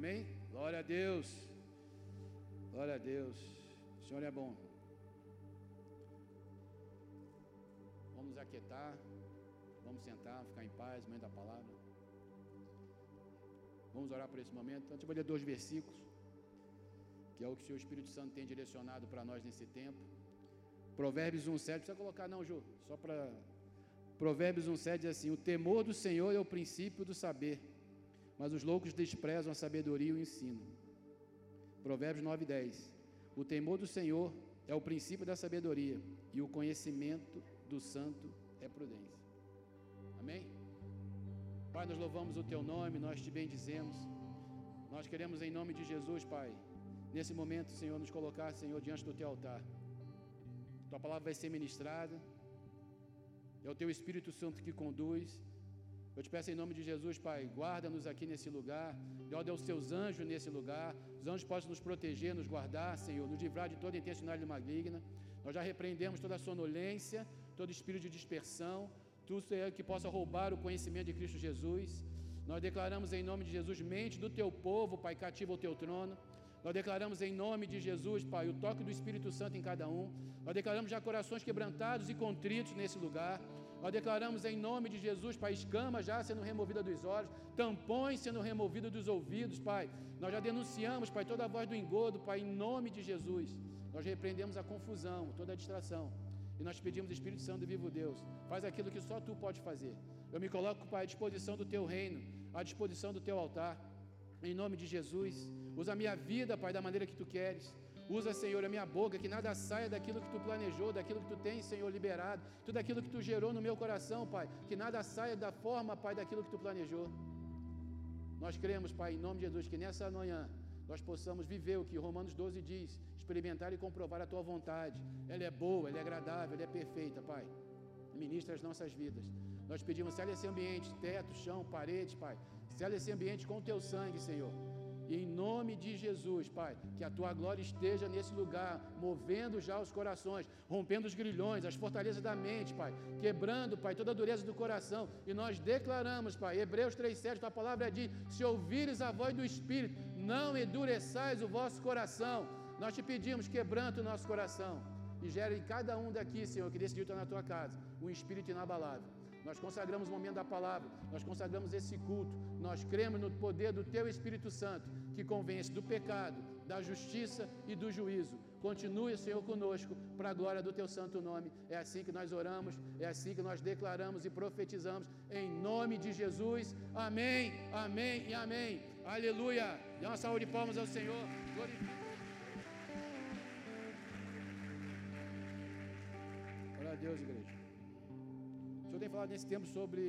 Amém? Glória a Deus. Glória a Deus. O Senhor é bom. Vamos aquietar. Vamos sentar, ficar em paz, momento da palavra. Vamos orar por esse momento. Antes eu vou ler dois versículos, que é o que o Espírito Santo tem direcionado para nós nesse tempo. Provérbios 1,7, precisa colocar não, Ju, só para... Provérbios 1,7 diz assim, o temor do Senhor é o princípio do saber, mas os loucos desprezam a sabedoria e o ensino. Provérbios 9,10, o temor do Senhor é o princípio da sabedoria, e o conhecimento do santo é prudência. Amém? Pai, nós louvamos o Teu nome, nós te bendizemos. Nós queremos, em nome de Jesus, Pai, nesse momento, Senhor, nos colocar, Senhor, diante do Teu altar. Tua palavra vai ser ministrada. É o Teu Espírito Santo que conduz. Eu te peço em nome de Jesus, Pai, guarda-nos aqui nesse lugar. Ordem aos Teus anjos nesse lugar. Os anjos possam nos proteger, nos guardar, Senhor, nos livrar de toda intencionalidade maligna. Nós já repreendemos toda sonolência, todo espírito de dispersão, tudo que possa roubar o conhecimento de Cristo Jesus. Nós declaramos em nome de Jesus, mente do teu povo, Pai, cativa o teu trono. Nós declaramos em nome de Jesus, Pai, o toque do Espírito Santo em cada um. Nós declaramos já corações quebrantados e contritos nesse lugar. Nós declaramos em nome de Jesus, Pai, escamas já sendo removida dos olhos, tampões sendo removidos dos ouvidos, Pai. Nós já denunciamos, Pai, toda a voz do engodo, Pai, em nome de Jesus. Nós repreendemos a confusão, toda a distração. E nós pedimos, Espírito Santo vivo Deus, faz aquilo que só tu pode fazer. Eu me coloco, Pai, à disposição do teu reino, à disposição do teu altar. Em nome de Jesus, usa a minha vida, Pai, da maneira que tu queres. Usa, Senhor, a minha boca, que nada saia daquilo que tu planejou, daquilo que tu tens, Senhor, liberado, tudo aquilo que tu gerou no meu coração, Pai. Que nada saia da forma, Pai, daquilo que tu planejou. Nós cremos, Pai, em nome de Jesus, que nessa manhã nós possamos viver o que Romanos 12 diz, experimentar e comprovar a tua vontade. Ela é boa, ela é agradável, ela é perfeita, Pai. Ministra as nossas vidas. Nós pedimos, sela esse ambiente, teto, chão, paredes, Pai. Sela esse ambiente com o teu sangue, Senhor. E em nome de Jesus, Pai, que a tua glória esteja nesse lugar, movendo já os corações, rompendo os grilhões, as fortalezas da mente, Pai, quebrando, Pai, toda a dureza do coração. E nós declaramos, Pai, Hebreus 3,7, tua palavra diz: se ouvires a voz do Espírito, não endureçais o vosso coração. Nós te pedimos, quebranta o nosso coração e gera em cada um daqui, Senhor, que decidiu estar na tua casa, um espírito inabalável. Nós consagramos o momento da palavra, nós consagramos esse culto, nós cremos no poder do Teu Espírito Santo, que convence do pecado, da justiça e do juízo. Continue, Senhor, conosco, para a glória do Teu santo nome. É assim que nós oramos, é assim que nós declaramos e profetizamos, em nome de Jesus. Amém, amém e amém. Aleluia. Dê uma salva de palmas ao Senhor. Glorifique. Glória a Deus, igreja. O Senhor tem falado nesse tempo sobre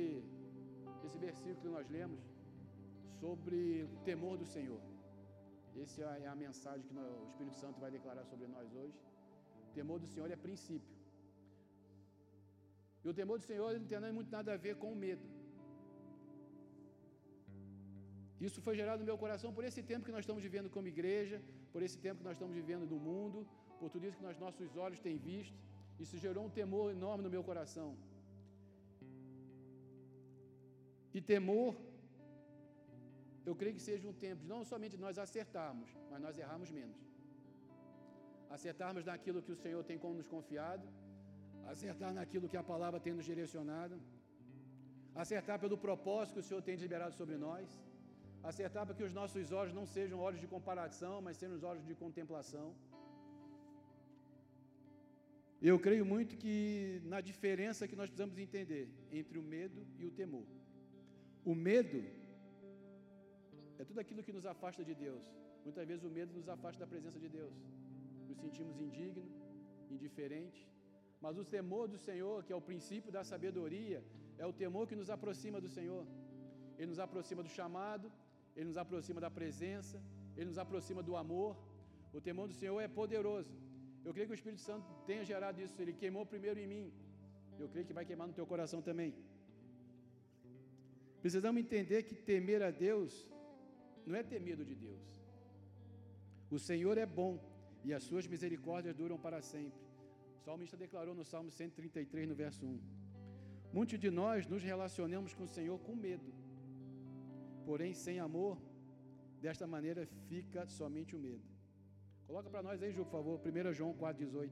esse versículo que nós lemos, sobre o temor do Senhor. Essa é a mensagem que o Espírito Santo vai declarar sobre nós hoje. O temor do Senhor é princípio. E o temor do Senhor não tem muito nada a ver com o medo. Isso foi gerado no meu coração por esse tempo que nós estamos vivendo como igreja, por esse tempo que nós estamos vivendo no mundo, por tudo isso que nós, nossos olhos têm visto. Isso gerou um temor enorme no meu coração. E temor, eu creio que seja um tempo de não somente nós acertarmos, mas nós errarmos menos. Acertarmos naquilo que o Senhor tem como nos confiado, acertar naquilo que a palavra tem nos direcionado, acertar pelo propósito que o Senhor tem liberado sobre nós, acertar para que os nossos olhos não sejam olhos de comparação, mas sejam os olhos de contemplação. Eu creio muito que na diferença que nós precisamos entender entre o medo e o temor. O medo é tudo aquilo que nos afasta de Deus. Muitas vezes o medo nos afasta da presença de Deus. Nos sentimos indignos, indiferentes. Mas o temor do Senhor, que é o princípio da sabedoria, é o temor que nos aproxima do Senhor. Ele nos aproxima do chamado, ele nos aproxima da presença, ele nos aproxima do amor. O temor do Senhor é poderoso. Eu creio que o Espírito Santo tenha gerado isso. Ele queimou primeiro em mim. Eu creio que vai queimar no teu coração também. Precisamos entender que temer a Deus não é ter medo de Deus. O Senhor é bom e as suas misericórdias duram para sempre. O salmista declarou no Salmo 133, no verso 1. Muitos de nós nos relacionamos com o Senhor com medo. Porém, sem amor, Desta maneira fica somente o medo. Coloca para nós aí, Ju, por favor, 1 João 4,18.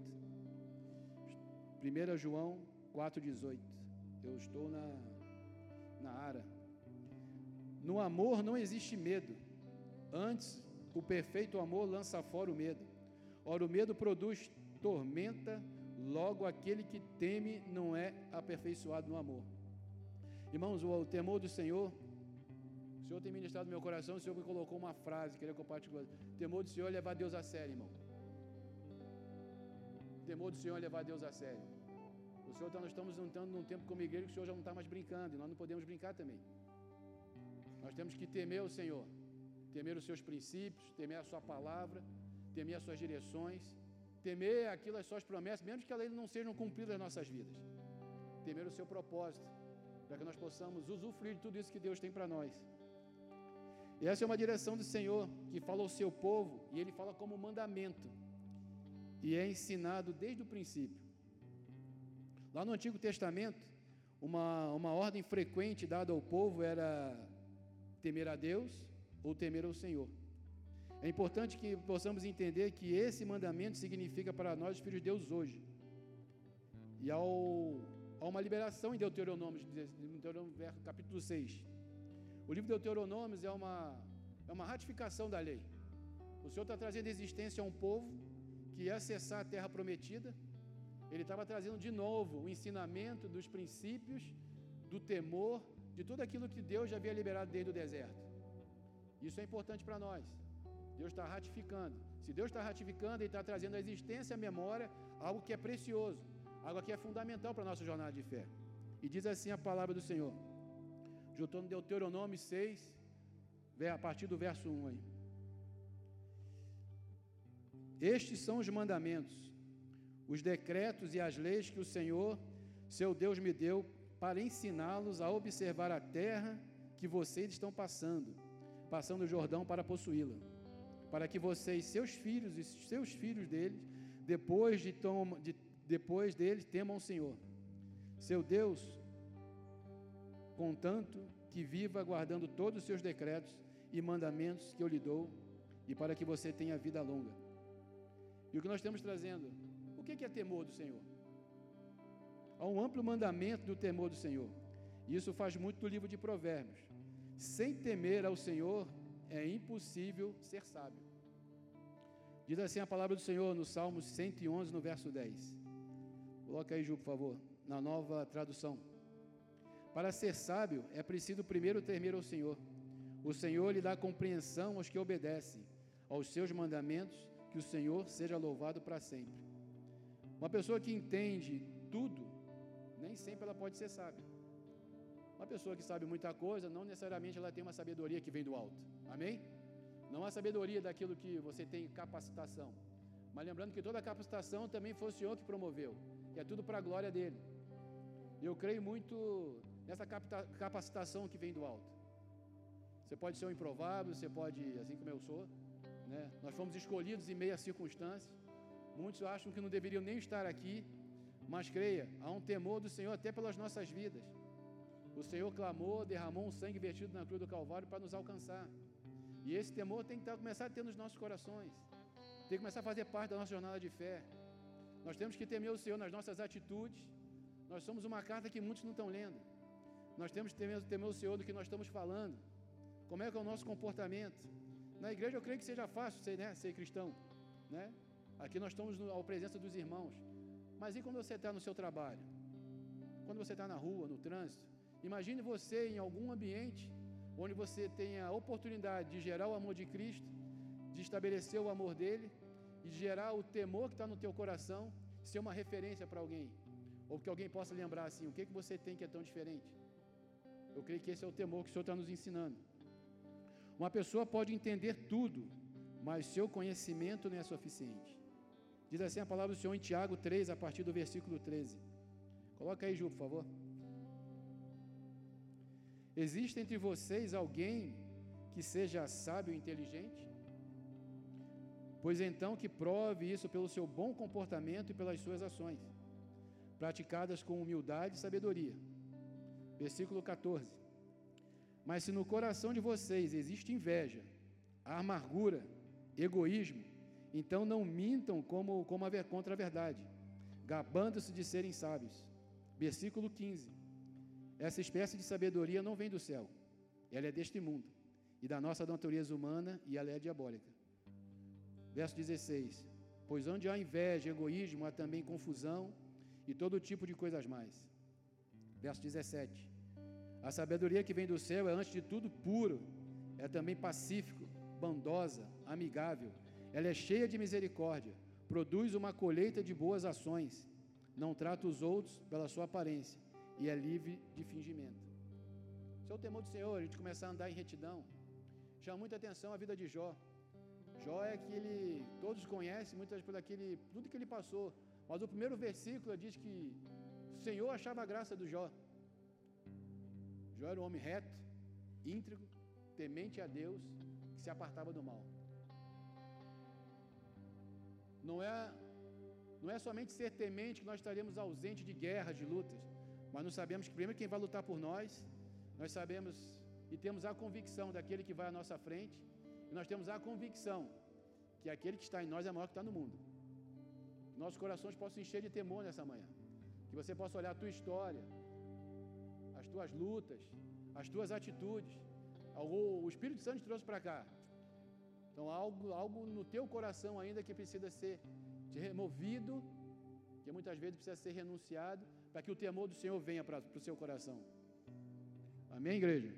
1 João 4,18. Eu estou na, na ara. No amor não existe medo. Antes, o perfeito amor lança fora o medo. Ora, o medo produz tormenta, logo aquele que teme não é aperfeiçoado no amor. Irmãos, o temor do Senhor, o Senhor tem ministrado no meu coração, o Senhor me colocou uma frase, queria compartilhar. Temor do Senhor é levar Deus a sério, irmão. Temor do Senhor é levar Deus a sério. O Senhor, nós estamos entrando num tempo como igreja que o Senhor já não está mais brincando, e nós não podemos brincar também. Nós temos que temer o Senhor, temer os seus princípios, temer a sua palavra, temer as suas direções, temer aquilo, as suas promessas, mesmo que elas não sejam cumpridas nas nossas vidas. Temer o seu propósito, para que nós possamos usufruir de tudo isso que Deus tem para nós. E essa é uma direção do Senhor que fala ao seu povo, e ele fala como mandamento, e é ensinado desde o princípio. Lá no Antigo Testamento, uma, uma ordem frequente dada ao povo era temer a Deus ou temer ao Senhor. É importante que possamos entender que esse mandamento significa para nós, os filhos de Deus, hoje. E ao, há uma liberação em Deuteronômio, Deuteronômio capítulo 6. O livro de Deuteronômio é uma, é uma ratificação da lei. O Senhor está trazendo existência a um povo que ia acessar a terra prometida. Ele estava trazendo de novo o ensinamento dos princípios, do temor, de tudo aquilo que Deus já havia liberado desde o deserto. Isso é importante para nós. Deus está ratificando. Se Deus está ratificando, Ele está trazendo a existência, a memória, algo que é precioso, algo que é fundamental para a nossa jornada de fé. E diz assim a palavra do Senhor. Juntando Deuteronômio 6, a partir do verso 1 aí. Estes são os mandamentos, os decretos e as leis que o Senhor, seu Deus, me deu para ensiná-los a observar a terra que vocês estão passando, passando o Jordão para possuí-la, para que vocês, seus filhos e seus filhos deles, depois de, de depois deles, temam o Senhor, seu Deus, contanto que viva guardando todos os seus decretos e mandamentos que eu lhe dou, e para que você tenha vida longa. E o que nós estamos trazendo? O que é temor do Senhor? Há um amplo mandamento do temor do Senhor. Isso faz muito do livro de Provérbios. Sem temer ao Senhor é impossível ser sábio. Diz assim a palavra do Senhor no Salmo 111, no verso 10. Coloca aí, Ju, por favor, na nova tradução. Para ser sábio, é preciso primeiro temer ao Senhor. O Senhor lhe dá compreensão aos que obedecem aos seus mandamentos, que o Senhor seja louvado para sempre. Uma pessoa que entende tudo nem sempre ela pode ser sábia. Uma pessoa que sabe muita coisa, não necessariamente ela tem uma sabedoria que vem do alto. Amém? Não a sabedoria daquilo que você tem capacitação. Mas lembrando que toda capacitação também foi o Senhor que promoveu. E é tudo para a glória dele. Eu creio muito nessa capacitação que vem do alto. Você pode ser um improvável, você pode, assim como eu sou, né? Nós fomos escolhidos em meia circunstância. Muitos acham que não deveriam nem estar aqui, mas creia, há um temor do Senhor até pelas nossas vidas. O Senhor clamou, derramou um sangue vertido na cruz do Calvário para nos alcançar. E esse temor tem que começar a ter nos nossos corações. Tem que começar a fazer parte da nossa jornada de fé. Nós temos que temer o Senhor nas nossas atitudes. Nós somos uma carta que muitos não estão lendo. Nós temos que temer, temer o Senhor do que nós estamos falando. Como é que é o nosso comportamento? Na igreja eu creio que seja fácil ser, né, ser cristão. Né? Aqui nós estamos à presença dos irmãos. Mas e quando você está no seu trabalho? Quando você está na rua, no trânsito? Imagine você em algum ambiente onde você tem a oportunidade de gerar o amor de Cristo, de estabelecer o amor dele e gerar o temor que está no teu coração, ser uma referência para alguém. Ou que alguém possa lembrar assim, o que, que você tem que é tão diferente? Eu creio que esse é o temor que o Senhor está nos ensinando. Uma pessoa pode entender tudo, mas seu conhecimento não é suficiente. Diz assim a palavra do Senhor em Tiago 3, a partir do versículo 13. Coloca aí, Ju, por favor. Existe entre vocês alguém que seja sábio e inteligente? Pois então que prove isso pelo seu bom comportamento e pelas suas ações, praticadas com humildade e sabedoria. Versículo 14. Mas se no coração de vocês existe inveja, amargura, egoísmo. Então não mintam como, como a, contra a verdade, gabando-se de serem sábios. Versículo 15. Essa espécie de sabedoria não vem do céu, ela é deste mundo e da nossa natureza humana e ela é diabólica. Verso 16: Pois onde há inveja, egoísmo, há também confusão e todo tipo de coisas mais. Verso 17: A sabedoria que vem do céu é antes de tudo puro, é também pacífico, bondosa, amigável, ela é cheia de misericórdia, produz uma colheita de boas ações, não trata os outros pela sua aparência e é livre de fingimento. Se é temor do Senhor, a gente começar a andar em retidão, chama muita atenção a vida de Jó. Jó é que ele, todos conhecem, muitas por aquele, tudo que ele passou. Mas o primeiro versículo diz que o Senhor achava a graça do Jó. Jó era um homem reto, íntegro, temente a Deus, que se apartava do mal. Não é, não é somente ser temente que nós estaremos ausentes de guerras, de lutas, mas nós sabemos que primeiro quem vai lutar por nós, nós sabemos e temos a convicção daquele que vai à nossa frente, e nós temos a convicção que aquele que está em nós é maior que está no mundo. Nossos corações possam encher de temor nessa manhã. Que você possa olhar a tua história, as tuas lutas, as tuas atitudes. O Espírito Santo te trouxe para cá. Então, algo, algo no teu coração ainda que precisa ser removido, que muitas vezes precisa ser renunciado, para que o temor do Senhor venha para, para o seu coração. Amém, igreja?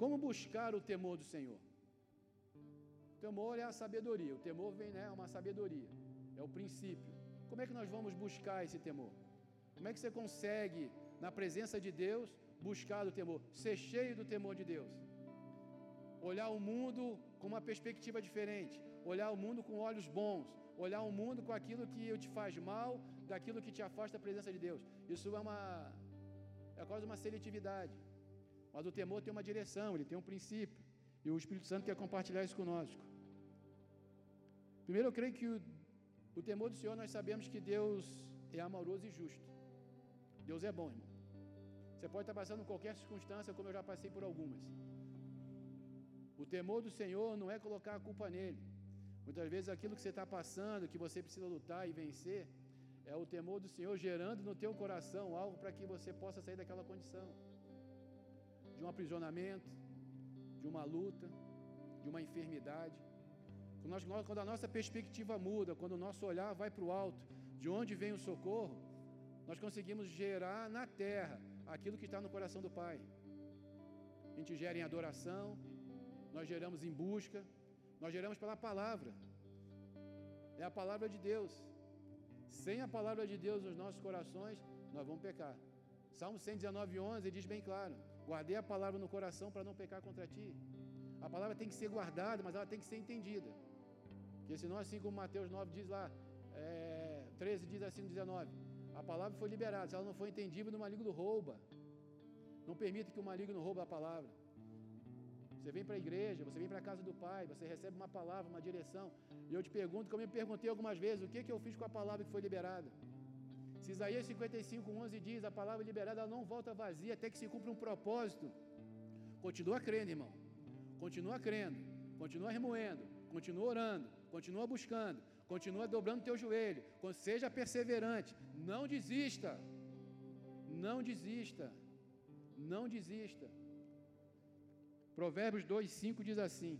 Como buscar o temor do Senhor? O temor é a sabedoria. O temor vem, né? É uma sabedoria. É o princípio. Como é que nós vamos buscar esse temor? Como é que você consegue, na presença de Deus, buscar o temor? Ser cheio do temor de Deus. Olhar o mundo com uma perspectiva diferente. Olhar o mundo com olhos bons. Olhar o mundo com aquilo que te faz mal, daquilo que te afasta da presença de Deus. Isso é uma é quase uma seletividade. Mas o temor tem uma direção, ele tem um princípio. E o Espírito Santo quer compartilhar isso conosco. Primeiro, eu creio que o, o temor do Senhor, nós sabemos que Deus é amoroso e justo. Deus é bom, irmão. Você pode estar passando qualquer circunstância, como eu já passei por algumas. O temor do Senhor não é colocar a culpa nele. Muitas vezes aquilo que você está passando, que você precisa lutar e vencer, é o temor do Senhor gerando no teu coração algo para que você possa sair daquela condição de um aprisionamento, de uma luta, de uma enfermidade. Quando, a nossa perspectiva muda, quando o nosso olhar vai para o alto, de onde vem o socorro, nós conseguimos gerar na terra aquilo que está no coração do Pai. A gente gera em adoração, nós geramos em busca, nós geramos pela palavra. É a palavra de Deus. Sem a palavra de Deus nos nossos corações, nós vamos pecar. Salmo 119, 11 diz bem claro: Guardei a palavra no coração para não pecar contra ti. A palavra tem que ser guardada, mas ela tem que ser entendida. Porque senão, assim como Mateus 9 diz lá, é, 13 diz assim no 19: A palavra foi liberada, se ela não for entendida, o maligno rouba. Não permita que o maligno roube a palavra. Você vem para a igreja, você vem para a casa do Pai, você recebe uma palavra, uma direção. E eu te pergunto, como eu me perguntei algumas vezes, o que, que eu fiz com a palavra que foi liberada? Se Isaías 55, 11 diz, a palavra liberada não volta vazia até que se cumpra um propósito. Continua crendo, irmão. Continua crendo. Continua remoendo. Continua orando. Continua buscando. Continua dobrando teu joelho. Seja perseverante. Não desista. Não desista. Não desista. Provérbios 2, 5 diz assim: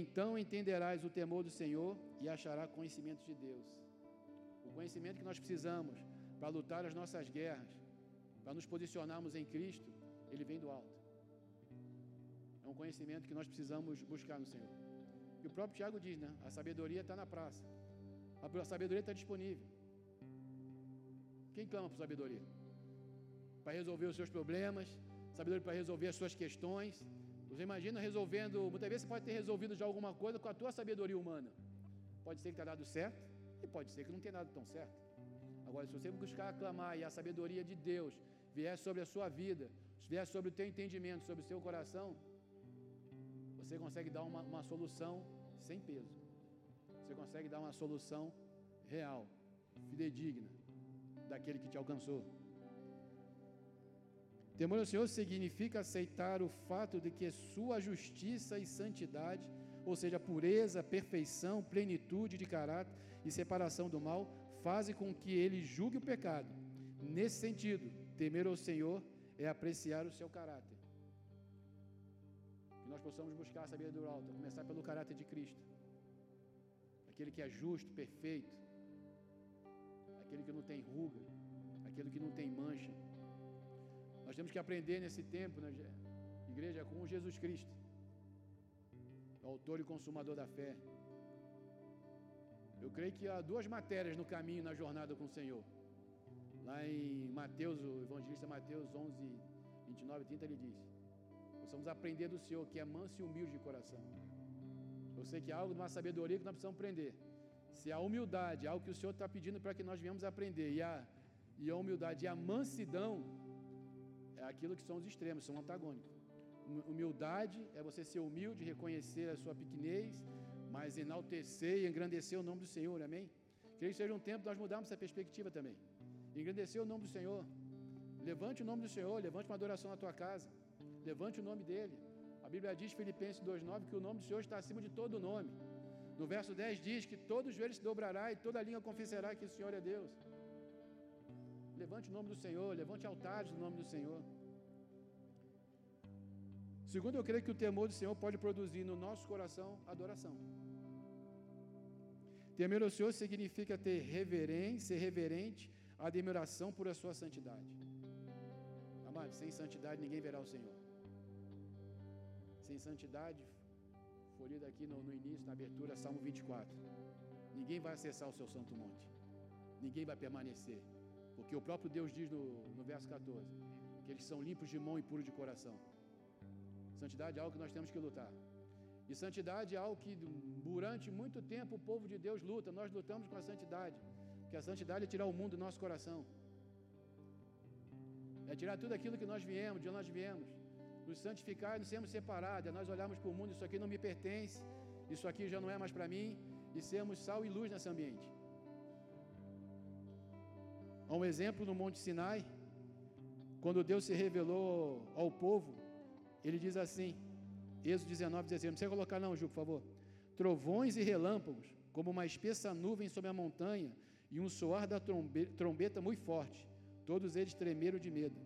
Então entenderás o temor do Senhor e achará conhecimento de Deus. O conhecimento que nós precisamos para lutar as nossas guerras, para nos posicionarmos em Cristo, ele vem do alto. É um conhecimento que nós precisamos buscar no Senhor. E o próprio Tiago diz, né? A sabedoria está na praça. A sabedoria está disponível. Quem clama por sabedoria? Para resolver os seus problemas, sabedoria para resolver as suas questões. Você imagina resolvendo, muitas vezes você pode ter resolvido já alguma coisa com a tua sabedoria humana. Pode ser que tenha dado certo e pode ser que não tenha dado tão certo. Agora, se você buscar aclamar e a sabedoria de Deus vier sobre a sua vida, vier sobre o teu entendimento, sobre o seu coração, você consegue dar uma, uma solução sem peso. Você consegue dar uma solução real, fidedigna, daquele que te alcançou. Temor ao Senhor significa aceitar o fato de que sua justiça e santidade, ou seja, pureza, perfeição, plenitude de caráter e separação do mal, fazem com que ele julgue o pecado. Nesse sentido, temer ao Senhor é apreciar o seu caráter. Que nós possamos buscar a sabedoria do alto, começar pelo caráter de Cristo. Aquele que é justo, perfeito, aquele que não tem ruga, aquele que não tem mancha. Nós temos que aprender nesse tempo, né, igreja, com Jesus Cristo, o autor e consumador da fé. Eu creio que há duas matérias no caminho, na jornada com o Senhor. Lá em Mateus, o evangelista Mateus 11, 29 e 30, ele diz: Possamos aprender do Senhor, que é manso e humilde de coração. Eu sei que há algo de uma sabedoria que nós precisamos aprender. Se a humildade é algo que o Senhor está pedindo para que nós venhamos aprender, e a, e a humildade e a mansidão é aquilo que são os extremos, são antagônicos. Humildade é você ser humilde, reconhecer a sua pequenez, mas enaltecer e engrandecer o nome do Senhor, amém? Que seja um tempo de nós mudarmos essa perspectiva também. Engrandecer o nome do Senhor. Levante o nome do Senhor, levante uma adoração na tua casa. Levante o nome dele. A Bíblia diz, Filipenses 2,9, que o nome do Senhor está acima de todo nome. No verso 10 diz que todo joelho se dobrará e toda língua confessará que o Senhor é Deus. Levante o nome do Senhor, levante altares no nome do Senhor. Segundo, eu creio que o temor do Senhor pode produzir no nosso coração adoração. Temer ao Senhor significa ter reverência, ser reverente, admiração por a sua santidade. Amado, sem santidade ninguém verá o Senhor. Sem santidade, foi lido aqui no, no início, na abertura, Salmo 24. Ninguém vai acessar o seu santo monte. Ninguém vai permanecer. Porque o próprio Deus diz no, no verso 14 que eles são limpos de mão e puros de coração. Santidade é algo que nós temos que lutar. E santidade é algo que durante muito tempo o povo de Deus luta. Nós lutamos com a santidade. Que a santidade é tirar o mundo do nosso coração. É tirar tudo aquilo que nós viemos, de onde nós viemos. Nos santificar e nos sermos separados. É nós olharmos para o mundo, isso aqui não me pertence, isso aqui já não é mais para mim. E sermos sal e luz nesse ambiente. Há um exemplo no Monte Sinai, quando Deus se revelou ao povo, ele diz assim, Êxodo 19, 16, não precisa colocar não, Ju, por favor. Trovões e relâmpagos, como uma espessa nuvem sobre a montanha, e um soar da trombeta muito forte. Todos eles tremeram de medo,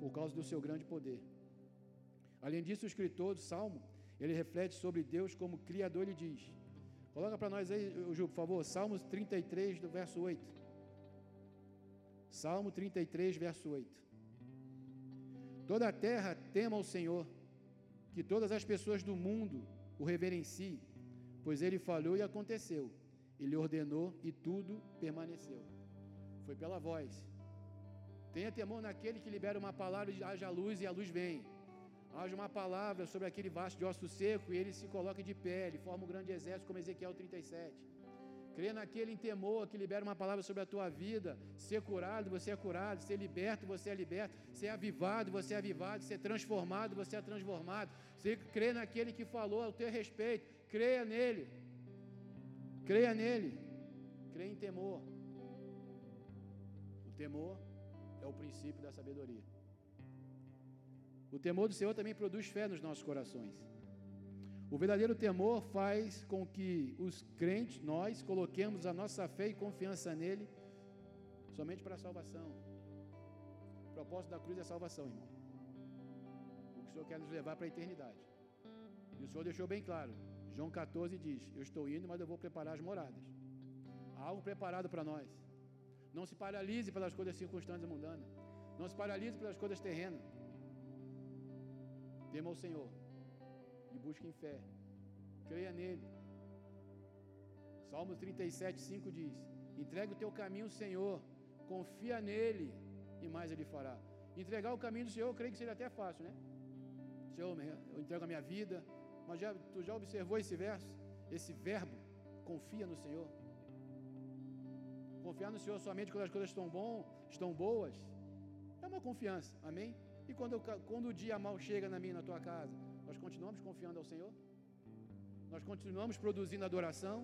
por causa do seu grande poder. Além disso, o escritor do Salmo, ele reflete sobre Deus como Criador, ele diz. Coloca para nós aí, Ju, por favor, Salmos 33, do verso 8. Salmo 33, verso 8. Toda a terra tema ao Senhor, que todas as pessoas do mundo o reverenciem, pois ele falou e aconteceu, ele ordenou e tudo permaneceu. Foi pela voz. Tenha temor naquele que libera uma palavra de haja luz e a luz vem. Haja uma palavra sobre aquele vaso de osso seco e ele se coloca de pé, ele forma um grande exército, como Ezequiel 37. Crê naquele em temor que libera uma palavra sobre a tua vida. Ser curado, você é curado. Ser liberto, você é liberto. Ser avivado, você é avivado. Ser transformado, você é transformado. Você crê naquele que falou ao teu respeito. Creia nele. Creia nele. Creia em temor. O temor é o princípio da sabedoria. O temor do Senhor também produz fé nos nossos corações. O verdadeiro temor faz com que os crentes, nós, coloquemos a nossa fé e confiança nele somente para a salvação. O propósito da cruz é salvação, irmão. O que o Senhor quer nos levar para a eternidade. E o Senhor deixou bem claro. João 14 diz: Eu estou indo, mas eu vou preparar as moradas. Há algo preparado para nós. Não se paralise pelas coisas circunstâncias mundanas. Não se paralise pelas coisas terrenas. Tema o Senhor e busque em fé. Creia nele. Salmos 37, 5 diz: Entrega o teu caminho ao Senhor, confia nele e mais ele fará. Entregar o caminho do Senhor, eu creio que seria até fácil, né? Senhor, eu entrego a minha vida, mas já, tu já observou esse verso? Esse verbo, confia no Senhor. Confiar no Senhor somente quando as coisas estão bom, estão boas, é uma confiança, amém? E quando, quando o dia mal chega na minha, na tua casa, nós continuamos confiando ao Senhor? Nós continuamos produzindo adoração?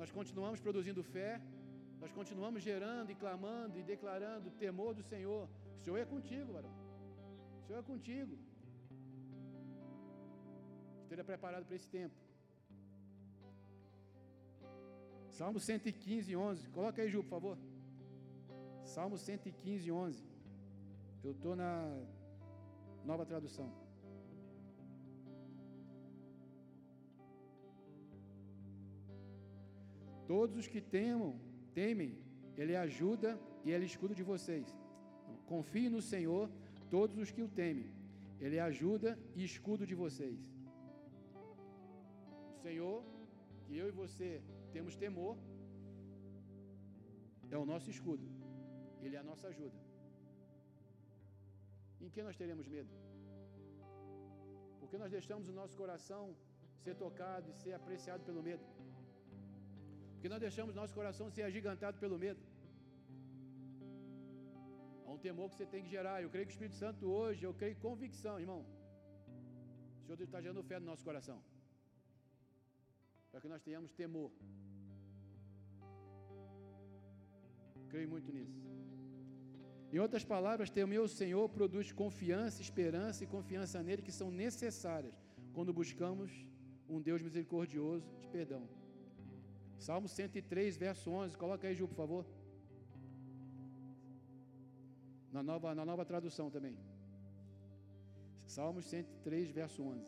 Nós continuamos produzindo fé? Nós continuamos gerando e clamando e declarando temor do Senhor? O Senhor é contigo, varão. O Senhor é contigo. Esteja preparado para esse tempo. Salmo 115, 11. Coloca aí, Ju, por favor. Salmo 115, 11. Eu estou na nova tradução. Todos os que temam, temem, Ele é ajuda e Ele é escudo de vocês. Confie no Senhor, todos os que o temem. Ele é ajuda e escudo de vocês. O Senhor, que eu e você temos temor, é o nosso escudo. Ele é a nossa ajuda. Em que nós teremos medo? Porque nós deixamos o nosso coração ser tocado e ser apreciado pelo medo. Porque nós deixamos nosso coração ser agigantado pelo medo. Há um temor que você tem que gerar. Eu creio que o Espírito Santo hoje, eu creio convicção, irmão. O Senhor está gerando fé no nosso coração. Para que nós tenhamos temor. Creio muito nisso. Em outras palavras, temer o Senhor produz confiança, esperança e confiança nele que são necessárias quando buscamos um Deus misericordioso de perdão. Salmo 103, verso 11. Coloca aí, Ju, por favor. Na nova, na nova tradução também. Salmos 103, verso 11.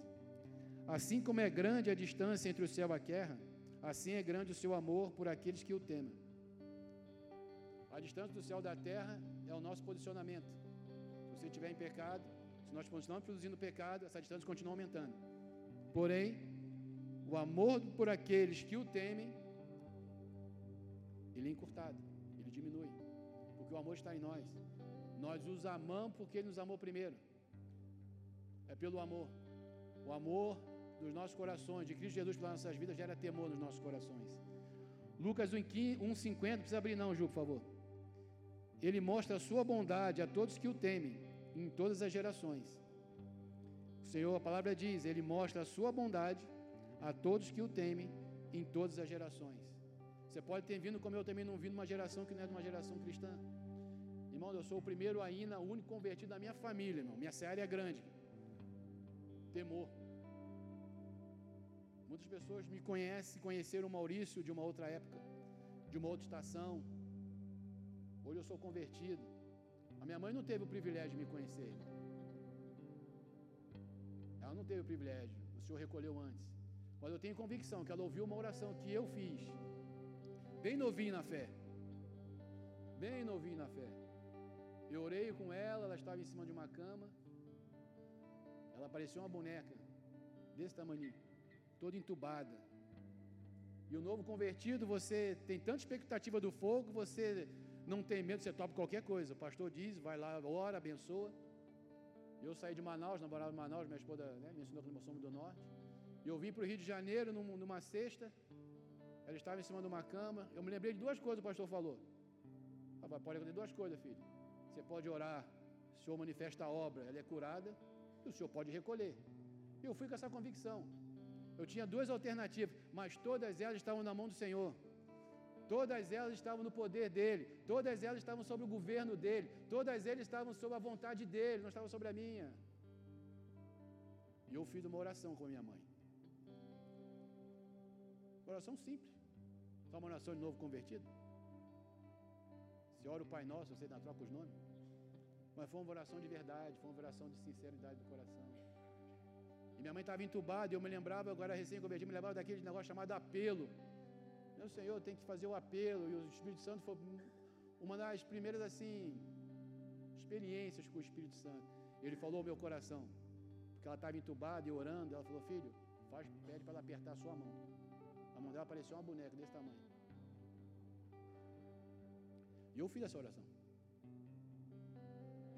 Assim como é grande a distância entre o céu e a terra, assim é grande o seu amor por aqueles que o temem. A distância do céu da terra é o nosso posicionamento. Se você estiver em pecado, se nós continuarmos produzindo pecado, essa distância continua aumentando. Porém, o amor por aqueles que o temem, ele é encurtado, ele diminui, porque o amor está em nós. Nós os amamos porque ele nos amou primeiro. É pelo amor. O amor dos nossos corações, de Cristo Jesus pelas nossas vidas, gera temor nos nossos corações. Lucas 1,50, precisa abrir não, Ju, por favor. Ele mostra a sua bondade a todos que o temem, em todas as gerações. O Senhor, a palavra diz, Ele mostra a sua bondade a todos que o temem, em todas as gerações. Você pode ter vindo como eu também não vim de uma geração que não é de uma geração cristã. Irmão, eu sou o primeiro ainda, o único convertido da minha família, irmão. Minha seara é grande. Temor. Muitas pessoas me conhecem, conheceram o Maurício de uma outra época, de uma outra estação. Hoje eu sou convertido. A minha mãe não teve o privilégio de me conhecer. Ela não teve o privilégio. O Senhor recolheu antes. Mas eu tenho convicção que ela ouviu uma oração que eu fiz. Bem novinho na fé. Bem novinho na fé. Eu orei com ela, ela estava em cima de uma cama. Ela parecia uma boneca, desse tamanho, toda entubada. E o novo convertido, você tem tanta expectativa do fogo, você não tem medo, você topa qualquer coisa. O pastor diz, vai lá, ora, abençoa. Eu saí de Manaus, namorava em Manaus, minha esposa né, me ensinou que nós somos do norte. E eu vim para o Rio de Janeiro numa sexta. Ela estava em cima de uma cama. Eu me lembrei de duas coisas que o pastor falou. Rapaz, pode acontecer duas coisas, filho. Você pode orar, o Senhor manifesta a obra, ela é curada, e o Senhor pode recolher. Eu fui com essa convicção. Eu tinha duas alternativas, mas todas elas estavam na mão do Senhor. Todas elas estavam no poder dele, todas elas estavam sobre o governo dele, todas elas estavam sob a vontade dele, não estavam sobre a minha. E eu fiz uma oração com a minha mãe. Oração simples. Só uma oração de novo convertido. Você ora o Pai Nosso, você ainda troca os nomes. Mas foi uma oração de verdade, foi uma oração de sinceridade do coração. E minha mãe estava entubada, e eu me lembrava, agora recém-convertido, me lembrava daquele negócio chamado apelo. Meu Senhor, tem que fazer o apelo, e o Espírito Santo foi uma das primeiras, assim, experiências com o Espírito Santo. Ele falou ao meu coração, porque ela estava entubada e orando, ela falou, filho, faz, pede para ela apertar a sua mão. A mão dela parecia uma boneca desse tamanho. E eu fiz essa oração.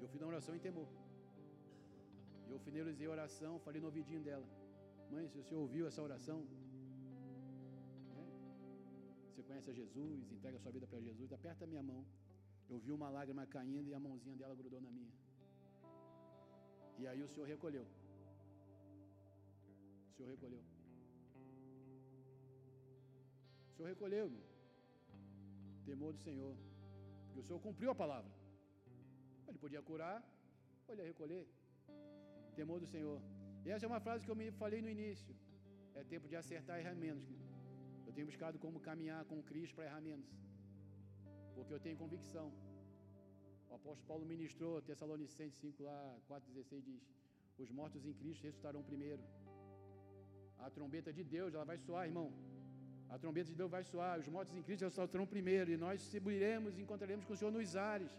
Eu fiz uma oração em temor. Eu finalizei a oração, falei no ouvidinho dela: Mãe, se você ouviu essa oração, né? você conhece a Jesus, entrega a sua vida para Jesus, aperta a minha mão. Eu vi uma lágrima caindo e a mãozinha dela grudou na minha. E aí o Senhor recolheu. O Senhor recolheu. Senhor recolheu, meu. Temor do Senhor. Porque o Senhor cumpriu a palavra. Ele podia curar, ou ele ia recolher. Temor do Senhor. E essa é uma frase que eu me falei no início. É tempo de acertar e errar menos. Eu tenho buscado como caminhar com Cristo para errar menos. Porque eu tenho convicção. O apóstolo Paulo ministrou, Tessalonicenses 5 lá, 4,16 diz: Os mortos em Cristo ressuscitarão primeiro. A trombeta de Deus, ela vai soar, irmão. A trombeta de Deus vai soar, os mortos em Cristo ressuscitarão primeiro, e nós subiremos e encontraremos com o Senhor nos ares.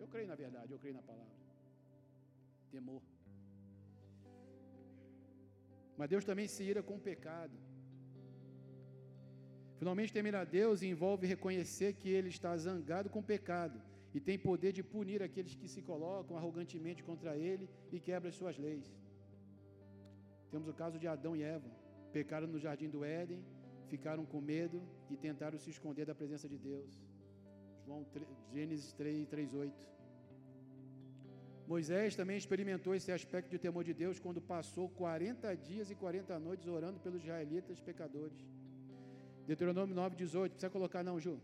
Eu creio na verdade, eu creio na palavra. Temor. Mas Deus também se ira com o pecado. Finalmente, temer a Deus envolve reconhecer que Ele está zangado com o pecado e tem poder de punir aqueles que se colocam arrogantemente contra Ele e quebram as suas leis. Temos o caso de Adão e Eva. Pecaram no jardim do Éden, ficaram com medo e tentaram se esconder da presença de Deus. João 3, Gênesis 3, 3, 8. Moisés também experimentou esse aspecto de temor de Deus quando passou 40 dias e 40 noites orando pelos israelitas pecadores. Deuteronômio 9, 18. Precisa colocar, não, Ju?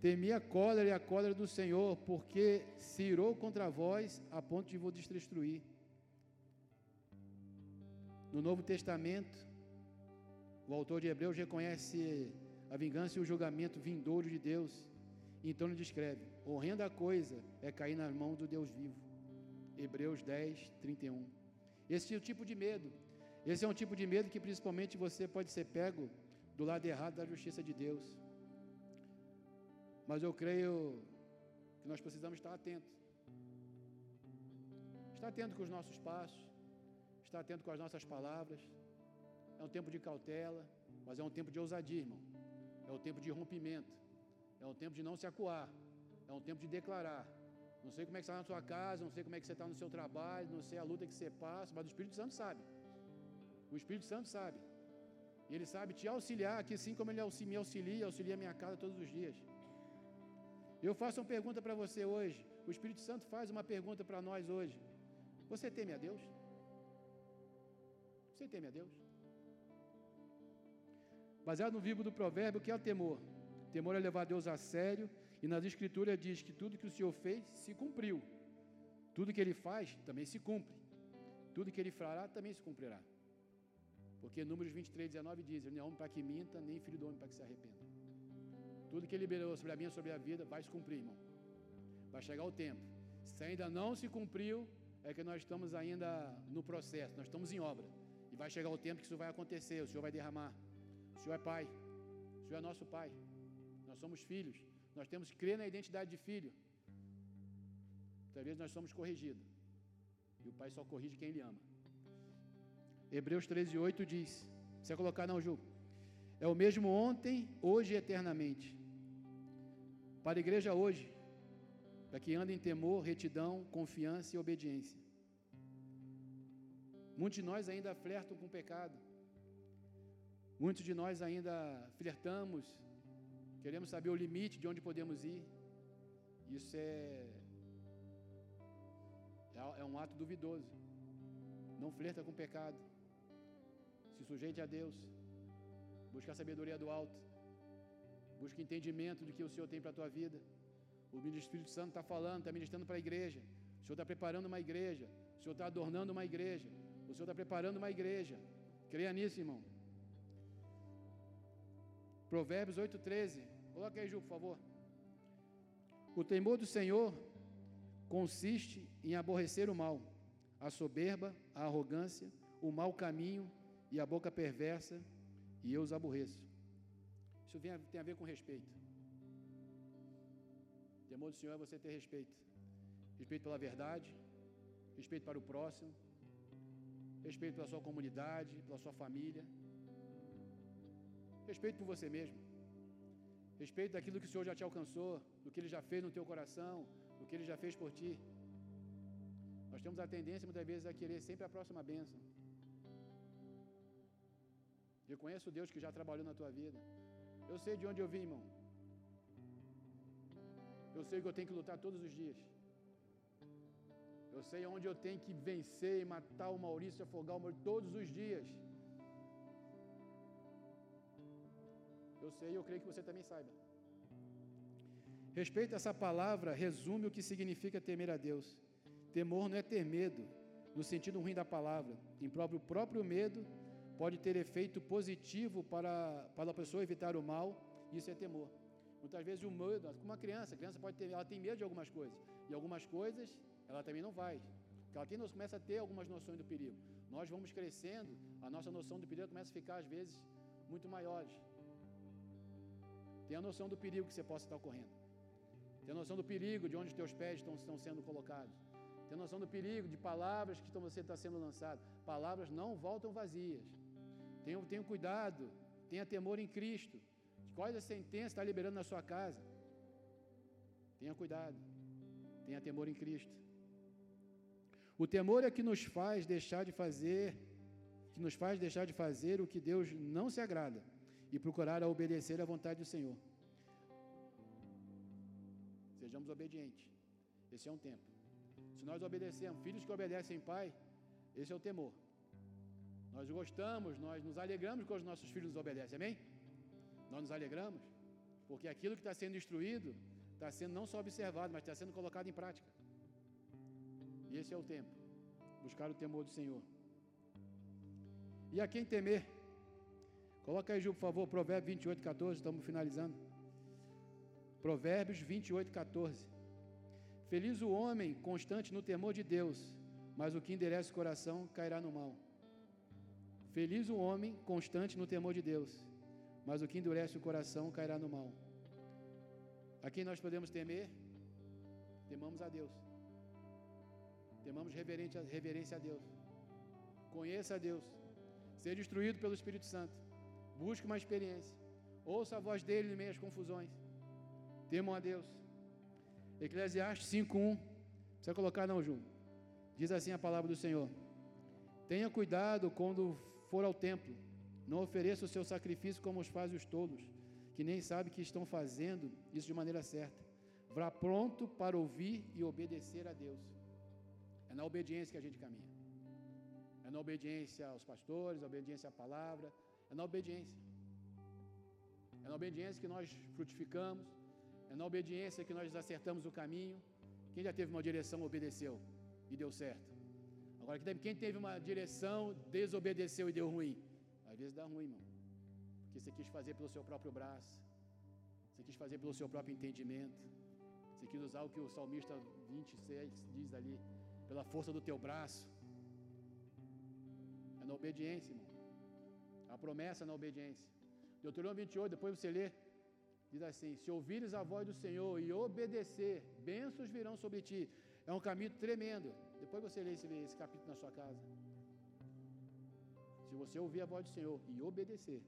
Temi a cólera e a cólera do Senhor, porque se irou contra vós a ponto de vos destruir. No Novo Testamento, o autor de Hebreus reconhece a vingança e o julgamento vindouro de Deus. Então ele descreve: horrenda coisa é cair nas mãos do Deus vivo. Hebreus 10, 31. Esse é o tipo de medo. Esse é um tipo de medo que principalmente você pode ser pego do lado errado da justiça de Deus. Mas eu creio que nós precisamos estar atentos. Estar atento com os nossos passos, estar atento com as nossas palavras. É um tempo de cautela, mas é um tempo de ousadia, irmão. É um tempo de rompimento. É um tempo de não se acuar. É um tempo de declarar. Não sei como é que está na sua casa, não sei como é que você está no seu trabalho, não sei a luta que você passa, mas o Espírito Santo sabe. O Espírito Santo sabe. E Ele sabe te auxiliar, que assim como Ele me auxilia, auxilia a minha casa todos os dias. Eu faço uma pergunta para você hoje. O Espírito Santo faz uma pergunta para nós hoje. Você teme a Deus? Você teme a Deus? Baseado no vivo do provérbio, o que é o temor? Temor é levar Deus a sério, e nas Escrituras diz que tudo que o Senhor fez se cumpriu. Tudo que ele faz também se cumpre. Tudo que ele fará também se cumprirá. Porque Números 23, 19 diz: Ele não é homem para que minta, nem filho do homem para que se arrependa. Tudo que ele liberou sobre a minha, sobre a vida, vai se cumprir, irmão. Vai chegar o tempo. Se ainda não se cumpriu, é que nós estamos ainda no processo, nós estamos em obra. E vai chegar o tempo que isso vai acontecer, o Senhor vai derramar. O Senhor é Pai, o Senhor é nosso Pai. Nós somos filhos, nós temos que crer na identidade de filho. Talvez nós somos corrigidos. E o Pai só corrige quem Ele ama. Hebreus 13, 8 diz: Você colocar não, Ju? É o mesmo ontem, hoje e eternamente. Para a igreja hoje, para que anda em temor, retidão, confiança e obediência. Muitos de nós ainda flertam com o pecado. Muitos de nós ainda flertamos, queremos saber o limite de onde podemos ir. Isso é, é, é um ato duvidoso. Não flerta com pecado. Se sujeite a Deus. Busque a sabedoria do alto. Busque entendimento do que o Senhor tem para a tua vida. O Espírito Santo está falando, está ministrando para a igreja. O Senhor está preparando uma igreja. O Senhor está adornando uma igreja. O Senhor está preparando uma igreja. Creia nisso, irmão. Provérbios 8,13. Coloca aí, Ju, por favor. O temor do Senhor consiste em aborrecer o mal, a soberba, a arrogância, o mau caminho e a boca perversa, e eu os aborreço. Isso tem a ver com respeito. O temor do Senhor é você ter respeito. Respeito pela verdade, respeito para o próximo, respeito pela sua comunidade, pela sua família, respeito por você mesmo, respeito daquilo que o Senhor já te alcançou, do que Ele já fez no teu coração, do que Ele já fez por ti. Nós temos a tendência muitas vezes a querer sempre a próxima bênção. Reconheça o Deus que já trabalhou na tua vida. Eu sei de onde eu vim, irmão. Eu sei que eu tenho que lutar todos os dias. Eu sei onde eu tenho que vencer e matar o Maurício afogar o Maurício todos os dias. Eu sei e eu creio que você também saiba. Respeito a essa palavra resume o que significa temer a Deus. Temor não é ter medo, no sentido ruim da palavra. Em próprio, próprio medo pode ter efeito positivo para, para a pessoa evitar o mal, isso é temor. Muitas vezes o medo, como uma criança, a criança pode ter, ela tem medo de algumas coisas, e algumas coisas ela também não vai. Porque ela tem, começa a ter algumas noções do perigo. Nós vamos crescendo, a nossa noção do perigo começa a ficar às vezes muito maiores. Tem a noção do perigo que você possa estar ocorrendo. Tem a noção do perigo de onde os teus pés estão, estão sendo colocados. Tem a noção do perigo de palavras que estão, você está sendo lançado. Palavras não voltam vazias. Tenha, tenha cuidado, tenha temor em Cristo. Quais a sentença está liberando na sua casa? Tenha cuidado, tenha temor em Cristo. O temor é que nos faz deixar de fazer, que nos faz deixar de fazer o que Deus não se agrada e procurar a obedecer à vontade do Senhor. Sejamos obedientes. Esse é um tempo. Se nós obedecemos, filhos que obedecem pai, esse é o temor. Nós gostamos, nós nos alegramos quando os nossos filhos nos obedecem, amém? Nós nos alegramos, porque aquilo que está sendo instruído está sendo não só observado, mas está sendo colocado em prática. E esse é o tempo. Buscar o temor do Senhor. E a quem temer? Coloca aí, Ju, por favor, Provérbios 28, 14, estamos finalizando. Provérbios 28, 14. Feliz o homem constante no temor de Deus, mas o que enderece o coração cairá no mal. Feliz o homem constante no temor de Deus, mas o que endurece o coração cairá no mal. A quem nós podemos temer? Temamos a Deus. Temamos reverência, reverência a Deus. Conheça a Deus. Seja instruído pelo Espírito Santo. Busque uma experiência. Ouça a voz dele em meio às confusões. Temam a Deus. Eclesiastes 5.1. Precisa colocar não, Ju. Diz assim a palavra do Senhor. Tenha cuidado quando for ao templo. Não ofereça o seu sacrifício como os fazem os tolos, que nem sabem que estão fazendo isso de maneira certa. Vá pronto para ouvir e obedecer a Deus. É na obediência que a gente caminha. É na obediência aos pastores, obediência à palavra, é na obediência. É na obediência que nós frutificamos, é na obediência que nós acertamos o caminho. Quem já teve uma direção obedeceu e deu certo. Agora, quem teve uma direção desobedeceu e deu ruim. Às vezes dá ruim, irmão. Porque você quis fazer pelo seu próprio braço. Você quis fazer pelo seu próprio entendimento. Você quis usar o que o salmista 26 diz ali, pela força do teu braço. É na obediência, irmão. A promessa na obediência. Deuteronômio 28, depois você lê, diz assim: Se ouvires a voz do Senhor e obedecer, bênçãos virão sobre ti. É um caminho tremendo. Depois você lê esse, esse capítulo na sua casa. Se você ouvir a voz do Senhor e obedecer.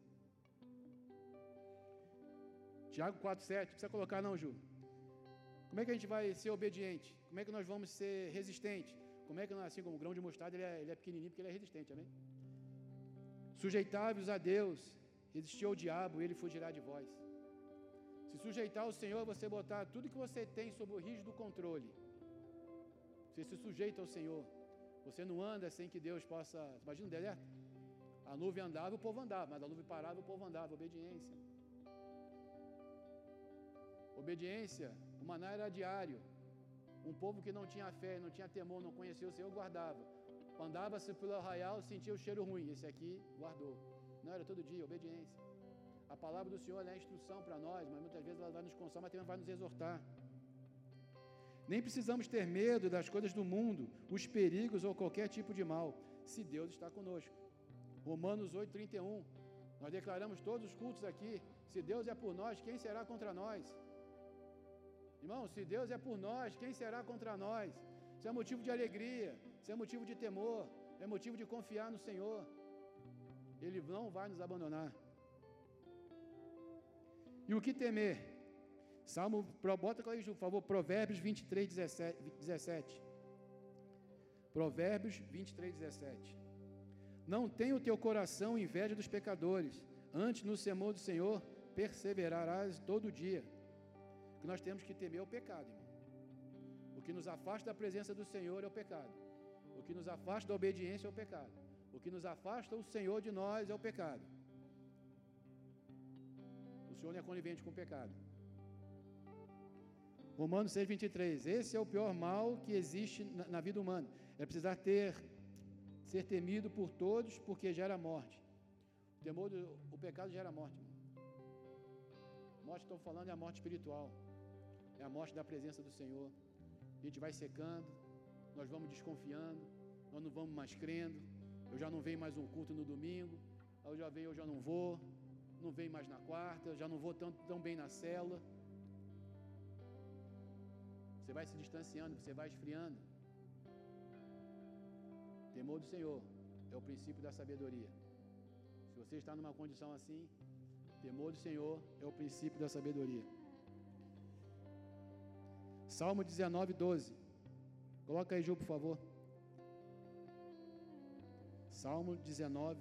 Tiago 4,7, precisa colocar não, Ju. Como é que a gente vai ser obediente? Como é que nós vamos ser resistentes? Como é que, assim como o grão de mostarda, ele é, ele é pequenininho porque ele é resistente, amém? Sujeitáveis a Deus, resistir ao diabo, ele fugirá de vós. Se sujeitar ao Senhor, você botar tudo que você tem sob o rígido controle. Você se sujeita ao Senhor. Você não anda sem que Deus possa. Imagina um deserto? A nuvem andava, o povo andava, mas a nuvem parava, o povo andava. Obediência. Obediência. O maná era diário. Um povo que não tinha fé, não tinha temor, não conhecia o Senhor, guardava. Andava-se pelo arraial, sentia o cheiro ruim. Esse aqui guardou. Não, era todo dia, obediência. A palavra do Senhor é instrução para nós, mas muitas vezes ela vai nos consolar, mas também vai nos exortar. Nem precisamos ter medo das coisas do mundo, os perigos ou qualquer tipo de mal, se Deus está conosco. Romanos 8,31. Nós declaramos todos os cultos aqui. Se Deus é por nós, quem será contra nós? Irmão, se Deus é por nós, quem será contra nós? Isso é motivo de alegria, isso é motivo de temor, é motivo de confiar no Senhor. Ele não vai nos abandonar. E o que temer? Salmo, bota aí, por favor, Provérbios 23, 17. Provérbios 23, 17. Não tenha o teu coração inveja dos pecadores, antes no semor do Senhor perseverarás todo dia. O que nós temos que temer é o pecado, irmão. O que nos afasta da presença do Senhor é o pecado. Que nos afasta da obediência é o pecado. O que nos afasta o Senhor de nós é o pecado. O Senhor não é conivente com o pecado. Romanos 6, 23. Esse é o pior mal que existe na, na vida humana. É precisar ter ser temido por todos, porque gera morte. O temor do, o pecado gera morte. Morte, estou falando, é a morte espiritual. É a morte da presença do Senhor. A gente vai secando, nós vamos desconfiando, nós não vamos mais crendo. Eu já não venho mais um culto no domingo, eu já venho, eu já não vou, não venho mais na quarta, já não vou tão, tão bem na cela. Você vai se distanciando, você vai esfriando. Temor do Senhor é o princípio da sabedoria. Se você está numa condição assim, temor do Senhor é o princípio da sabedoria. Salmo 19, 12. Coloca aí, Ju, por favor. Salmo 19,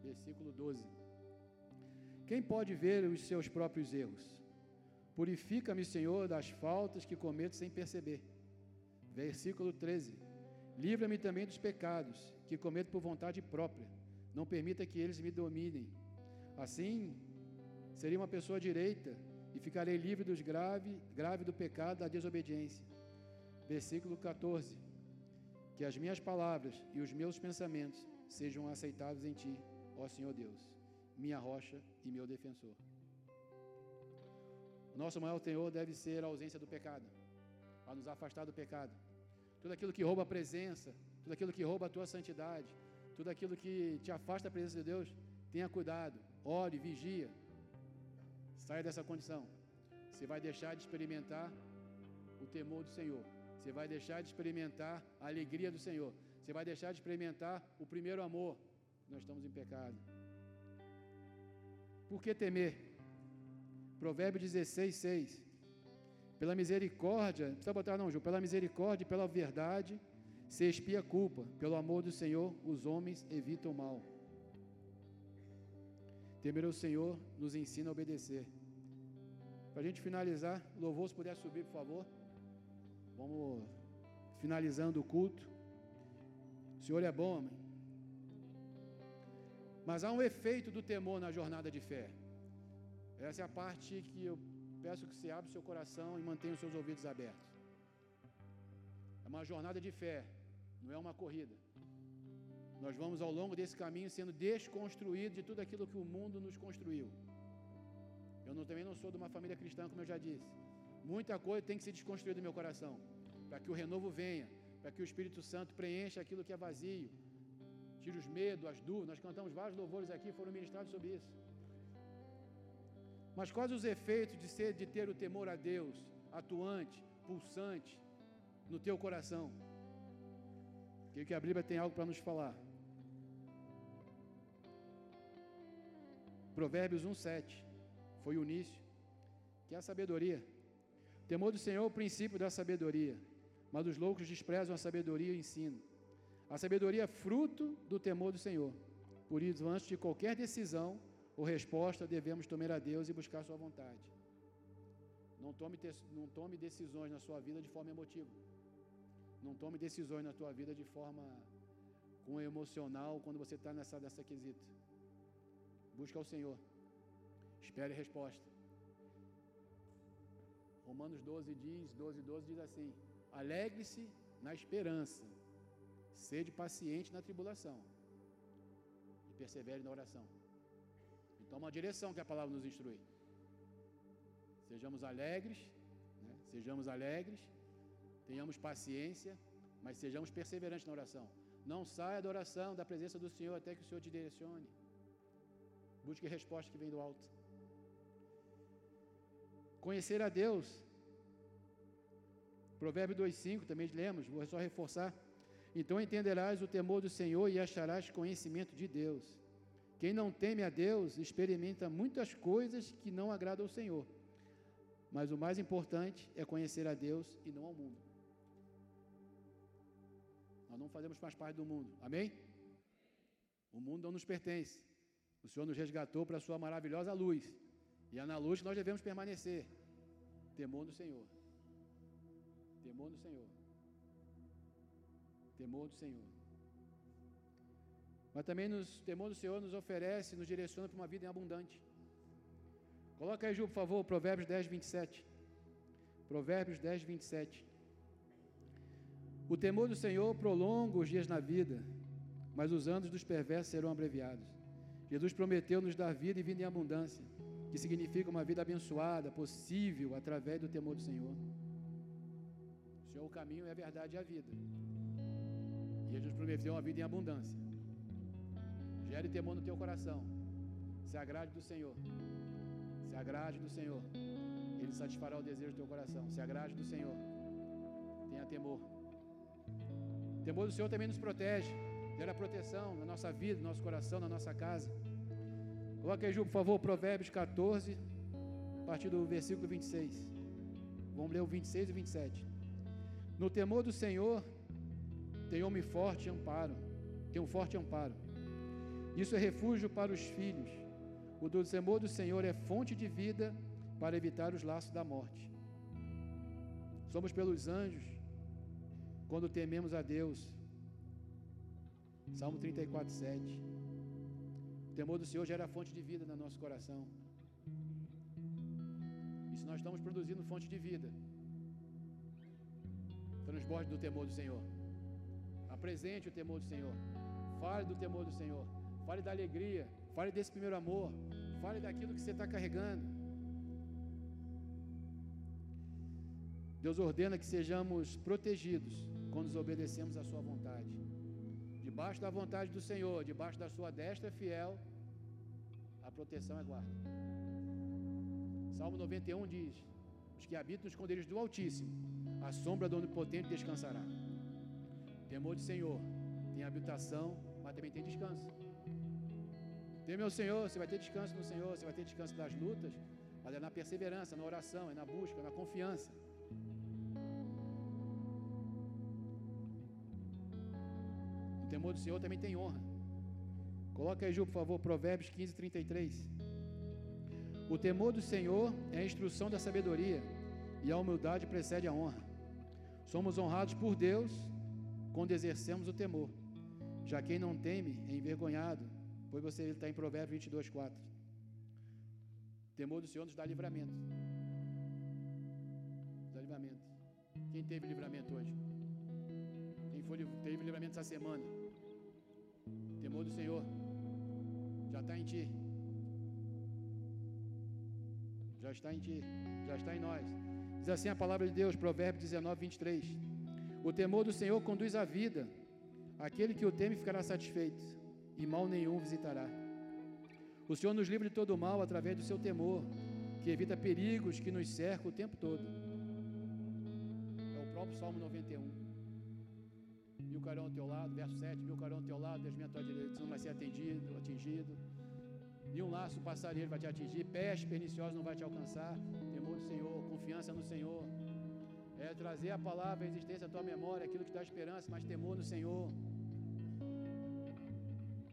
versículo 12. Quem pode ver os seus próprios erros? Purifica-me, Senhor, das faltas que cometo sem perceber. Versículo 13. Livra-me também dos pecados que cometo por vontade própria. Não permita que eles me dominem. Assim, seria uma pessoa direita e ficarei livre dos grave, grave do pecado da desobediência. Versículo 14. Que as minhas palavras e os meus pensamentos sejam aceitados em ti, ó Senhor Deus, minha rocha e meu defensor. O nosso maior temor deve ser a ausência do pecado, a nos afastar do pecado tudo aquilo que rouba a presença, tudo aquilo que rouba a tua santidade, tudo aquilo que te afasta da presença de Deus, tenha cuidado, ore, vigia. Saia dessa condição. Você vai deixar de experimentar o temor do Senhor. Você vai deixar de experimentar a alegria do Senhor. Você vai deixar de experimentar o primeiro amor. Nós estamos em pecado. Por que temer? Provérbio 16, 6. Pela misericórdia, não precisa botar não, Ju, pela misericórdia e pela verdade se expia a culpa. Pelo amor do Senhor, os homens evitam o mal. Temer o Senhor nos ensina a obedecer. Para a gente finalizar, louvor se puder subir, por favor. Vamos finalizando o culto. Senhor é bom, amém. Mas há um efeito do temor na jornada de fé. Essa é a parte que eu peço que você abra o seu coração e mantenha os seus ouvidos abertos. É uma jornada de fé, não é uma corrida. Nós vamos ao longo desse caminho sendo desconstruídos de tudo aquilo que o mundo nos construiu. Eu não, também não sou de uma família cristã, como eu já disse. Muita coisa tem que ser desconstruída no meu coração, para que o renovo venha, para que o Espírito Santo preencha aquilo que é vazio, tire os medos, as dúvidas. Nós cantamos vários louvores aqui, foram ministrados sobre isso. Mas quais os efeitos de, ser, de ter o temor a Deus, atuante, pulsante, no teu coração? Creio que a Bíblia tem algo para nos falar. Provérbios 1,7 foi o início, que é a sabedoria. O temor do Senhor é o princípio da sabedoria, mas os loucos desprezam a sabedoria e ensino. A sabedoria é fruto do temor do Senhor. Por isso, antes de qualquer decisão, ou resposta, devemos temer a Deus e buscar Sua vontade. Não tome, não tome decisões na sua vida de forma emotiva. Não tome decisões na tua vida de forma com emocional quando você está nessa, nessa quesita. Busca o Senhor. Espere a resposta. Romanos 12 diz, 12, 12 diz assim: Alegre-se na esperança, sede paciente na tribulação e persevere na oração. Então, uma direção que a palavra nos instrui. Sejamos alegres, né? sejamos alegres, tenhamos paciência, mas sejamos perseverantes na oração. Não saia da oração, da presença do Senhor, até que o Senhor te direcione. Busque a resposta que vem do alto. Conhecer a Deus. Provérbio 2,5 também lemos, vou só reforçar. Então entenderás o temor do Senhor e acharás conhecimento de Deus. Quem não teme a Deus experimenta muitas coisas que não agradam ao Senhor. Mas o mais importante é conhecer a Deus e não ao mundo. Nós não fazemos mais parte do mundo. Amém? O mundo não nos pertence. O Senhor nos resgatou para a sua maravilhosa luz. E é na luz que nós devemos permanecer. Temor do Senhor. Temor do Senhor. Temor do Senhor. Mas também nos temor do Senhor nos oferece, nos direciona para uma vida em abundante. Coloca aí, Ju, por favor, Provérbios 10, 27. Provérbios 10, 27. O temor do Senhor prolonga os dias na vida, mas os anos dos perversos serão abreviados. Jesus prometeu nos dar vida e vida em abundância, que significa uma vida abençoada, possível através do temor do Senhor. Senhor é o caminho, é a verdade e a vida. E Jesus prometeu uma vida em abundância. Gere temor no teu coração. Se agrade do Senhor. Se agrade do Senhor. Ele satisfará o desejo do teu coração. Se agrade do Senhor. Tenha temor. O temor do Senhor também nos protege. Gera proteção na nossa vida, no nosso coração, na nossa casa. Coloque aí, Ju, por favor, Provérbios 14, a partir do versículo 26. Vamos ler o 26 e 27. No temor do Senhor tem homem forte e amparo, tem um forte amparo. Isso é refúgio para os filhos. O do temor do Senhor é fonte de vida para evitar os laços da morte. Somos pelos anjos quando tememos a Deus. Salmo 34, 7. O temor do Senhor gera fonte de vida no nosso coração. E se nós estamos produzindo fonte de vida, transborde do temor do Senhor. Apresente o temor do Senhor. Fale do temor do Senhor. Fale da alegria. Fale desse primeiro amor. Fale daquilo que você está carregando. Deus ordena que sejamos protegidos quando nos obedecemos à Sua vontade. Debaixo da vontade do Senhor, debaixo da Sua destra fiel, a proteção é guarda. Salmo 91 diz: Os que habitam nos esconderijos do Altíssimo, a sombra do Onipotente descansará. Temor do Senhor tem habitação, mas também tem descanso. Teme ao Senhor, você vai ter descanso no Senhor, você vai ter descanso das lutas, mas é na perseverança, na oração, é na busca, na confiança. O temor do Senhor também tem honra. Coloca aí, Ju, por favor, Provérbios 15, 33. O temor do Senhor é a instrução da sabedoria, e a humildade precede a honra. Somos honrados por Deus quando exercemos o temor. Já quem não teme é envergonhado, pois você está em Provérbios 22, 4. O temor do Senhor nos dá livramento. Nos dá livramento. Quem teve livramento hoje? Quem foi, teve livramento essa semana? Temor do Senhor já está em ti. Já está em ti, já está em nós. Diz assim a palavra de Deus, Provérbios 19, 23. O temor do Senhor conduz à vida, aquele que o teme ficará satisfeito, e mal nenhum visitará. O Senhor nos livra de todo mal através do seu temor, que evita perigos que nos cercam o tempo todo. É o próprio Salmo 91. Mil carão ao teu lado, verso 7, mil carão ao teu lado, Deus minha tua direita, não vai ser atendido, atingido. Nenhum laço passarinheiro vai te atingir, peste perniciosa não vai te alcançar. Temor do Senhor, confiança no Senhor. É trazer a palavra, a existência à tua memória, aquilo que dá esperança, mas temor no Senhor.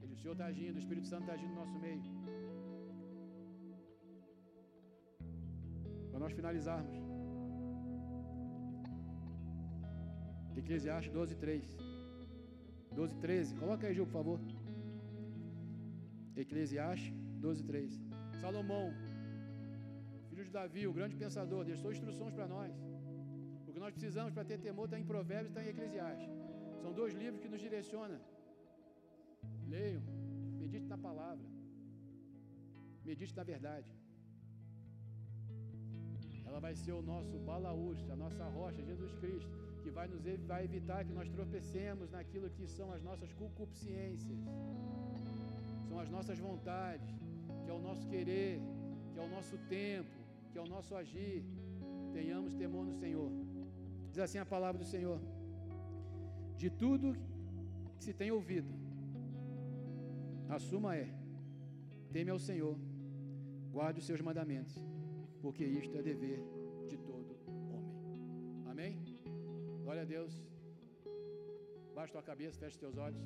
Ele, o Senhor está agindo, o Espírito Santo está agindo no nosso meio. Para nós finalizarmos. Eclesiastes 12, 3. 12, 13. Coloca aí, Gil, por favor. Eclesiastes 12, 3. Salomão, filho de Davi, o grande pensador, deixou instruções para nós. O que nós precisamos para ter temor está em Provérbios está em Eclesiastes. São dois livros que nos direcionam. Leiam, medite na palavra, medite na verdade. Ela vai ser o nosso balaús, a nossa rocha, Jesus Cristo, que vai nos vai evitar que nós tropecemos naquilo que são as nossas concupiscências, são as nossas vontades, que é o nosso querer, que é o nosso tempo, que é o nosso agir. Tenhamos temor no Senhor. Diz assim a palavra do Senhor: De tudo que se tem ouvido, a suma é: teme ao Senhor, guarde os seus mandamentos, porque isto é dever de todo homem. Amém? Glória a Deus. Baixa tua cabeça, fecha teus olhos.